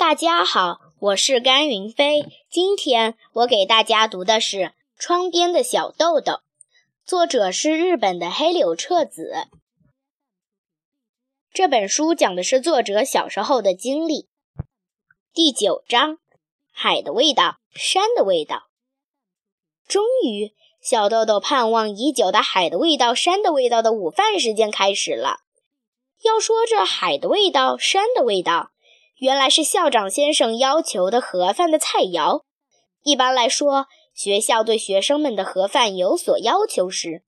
大家好，我是甘云飞。今天我给大家读的是《窗边的小豆豆》，作者是日本的黑柳彻子。这本书讲的是作者小时候的经历。第九章：海的味道，山的味道。终于，小豆豆盼望已久的海的味道、山的味道的午饭时间开始了。要说这海的味道、山的味道，原来是校长先生要求的盒饭的菜肴。一般来说，学校对学生们的盒饭有所要求时，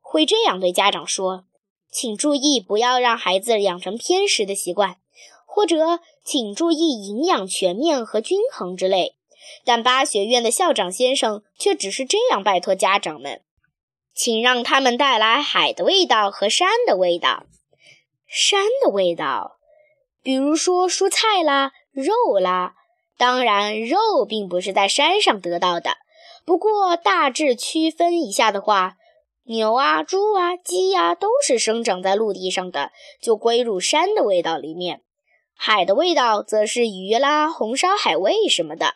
会这样对家长说：“请注意，不要让孩子养成偏食的习惯。”或者“请注意营养全面和均衡”之类。但八学院的校长先生却只是这样拜托家长们：“请让他们带来海的味道和山的味道。山的味道，比如说蔬菜啦、肉啦。当然，肉并不是在山上得到的。不过大致区分一下的话，牛啊、猪啊、鸡呀都是生长在陆地上的，就归入山的味道里面。海的味道则是鱼啦、红烧海味什么的。”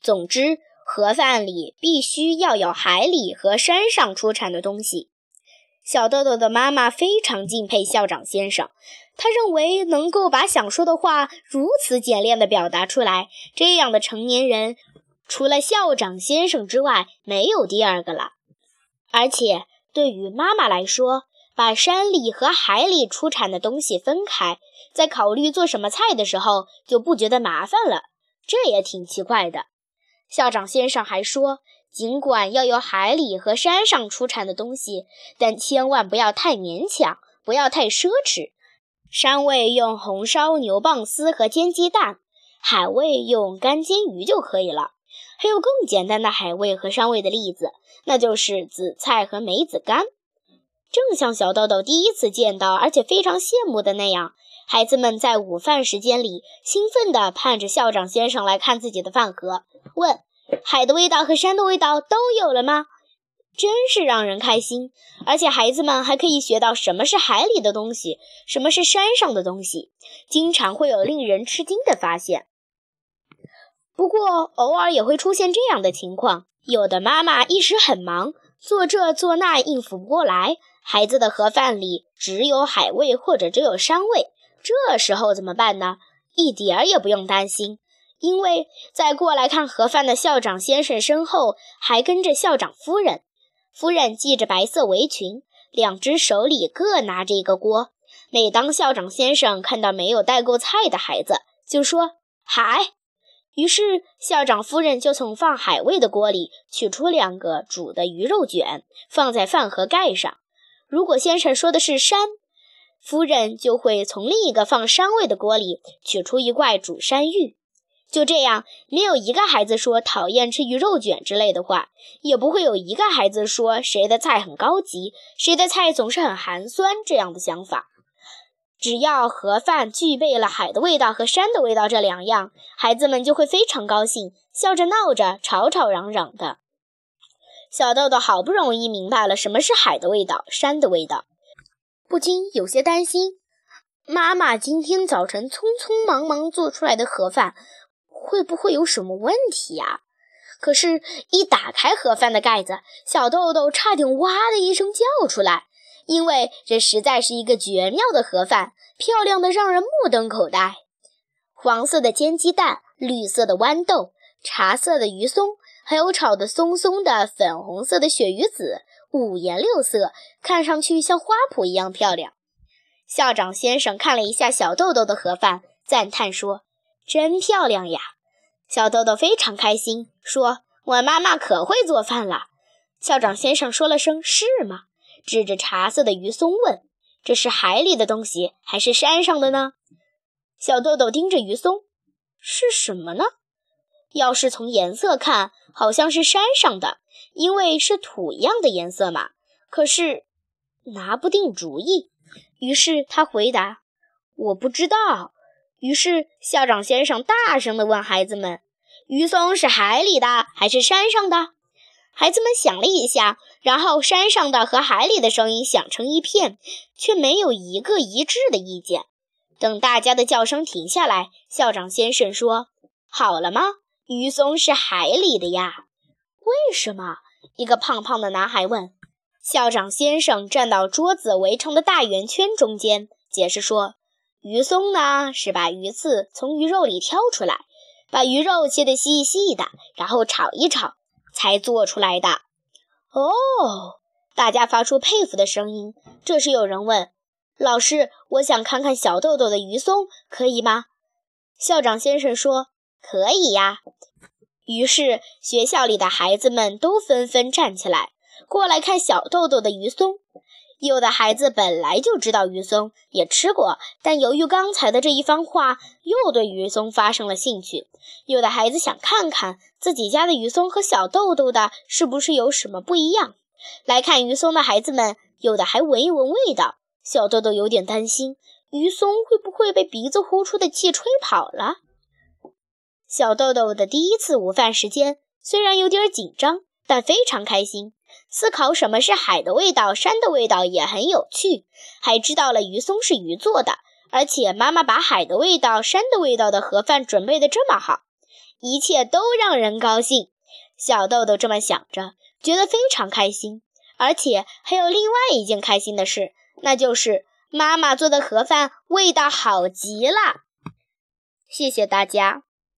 总之，盒饭里必须要有海里和山上出产的东西。小豆豆的妈妈非常敬佩校长先生，她认为能够把想说的话如此简练地表达出来，这样的成年人，除了校长先生之外，没有第二个了。而且，对于妈妈来说，把山里和海里出产的东西分开，在考虑做什么菜的时候，就不觉得麻烦了。这也挺奇怪的。校长先生还说，尽管要有海里和山上出产的东西，但千万不要太勉强，不要太奢侈。山味用红烧牛蒡丝和煎鸡蛋，海味用干煎鱼就可以了。还有更简单的海味和山味的例子，那就是紫菜和梅子干。正像小豆豆第一次见到，而且非常羡慕的那样，孩子们在午饭时间里兴奋地盼着校长先生来看自己的饭盒。问：海的味道和山的味道都有了吗？真是让人开心，而且孩子们还可以学到什么是海里的东西，什么是山上的东西，经常会有令人吃惊的发现。不过，偶尔也会出现这样的情况：有的妈妈一时很忙，做这做那应付不过来，孩子的盒饭里只有海味或者只有山味，这时候怎么办呢？一点儿也不用担心。因为在过来看盒饭的校长先生身后，还跟着校长夫人。夫人系着白色围裙，两只手里各拿着一个锅。每当校长先生看到没有带够菜的孩子，就说“海”。于是校长夫人就从放海味的锅里取出两个煮的鱼肉卷，放在饭盒盖上。如果先生说的是山，夫人就会从另一个放山味的锅里取出一块煮山芋。就这样，没有一个孩子说讨厌吃鱼肉卷之类的话，也不会有一个孩子说谁的菜很高级，谁的菜总是很寒酸这样的想法。只要盒饭具备了海的味道和山的味道这两样，孩子们就会非常高兴，笑着闹着，吵吵嚷嚷的。小豆豆好不容易明白了什么是海的味道、山的味道，不禁有些担心：妈妈今天早晨匆匆忙忙做出来的盒饭。会不会有什么问题呀？可是，一打开盒饭的盖子，小豆豆差点哇的一声叫出来，因为这实在是一个绝妙的盒饭，漂亮的让人目瞪口呆。黄色的煎鸡蛋，绿色的豌豆，茶色的鱼松，还有炒的松松的粉红色的鳕鱼子，五颜六色，看上去像花圃一样漂亮。校长先生看了一下小豆豆的盒饭，赞叹说：“真漂亮呀！”小豆豆非常开心，说：“我妈妈可会做饭了。”校长先生说了声“是吗”，指着茶色的鱼松问：“这是海里的东西，还是山上的呢？”小豆豆盯着鱼松：“是什么呢？要是从颜色看，好像是山上的，因为是土一样的颜色嘛。可是拿不定主意，于是他回答：“我不知道。”于是，校长先生大声地问孩子们：“鱼松是海里的还是山上的？”孩子们想了一下，然后山上的和海里的声音响成一片，却没有一个一致的意见。等大家的叫声停下来，校长先生说：“好了吗？鱼松是海里的呀。”为什么？一个胖胖的男孩问。校长先生站到桌子围成的大圆圈中间，解释说：“鱼松呢，是把鱼刺从鱼肉里挑出来，把鱼肉切得细细的，然后炒一炒，才做出来的。”哦，大家发出佩服的声音。这时有人问。老师，我想看看小豆豆的鱼松，可以吗？校长先生说：“可以呀。”于是学校里的孩子们都纷纷站起来，过来看小豆豆的鱼松。有的孩子本来就知道鱼松，也吃过，但由于刚才的这一番话，又对鱼松发生了兴趣。有的孩子想看看自己家的鱼松和小豆豆的是不是有什么不一样。来看鱼松的孩子们，有的还闻一闻味道。小豆豆有点担心，鱼松会不会被鼻子呼出的气吹跑了？小豆豆的第一次午饭时间虽然有点紧张，但非常开心。思考什么是海的味道，山的味道也很有趣，还知道了鱼松是鱼做的，而且妈妈把海的味道、山的味道的盒饭准备的这么好，一切都让人高兴。小豆豆这么想着，觉得非常开心，而且还有另外一件开心的事。那就是妈妈做的盒饭味道好极了，谢谢大家。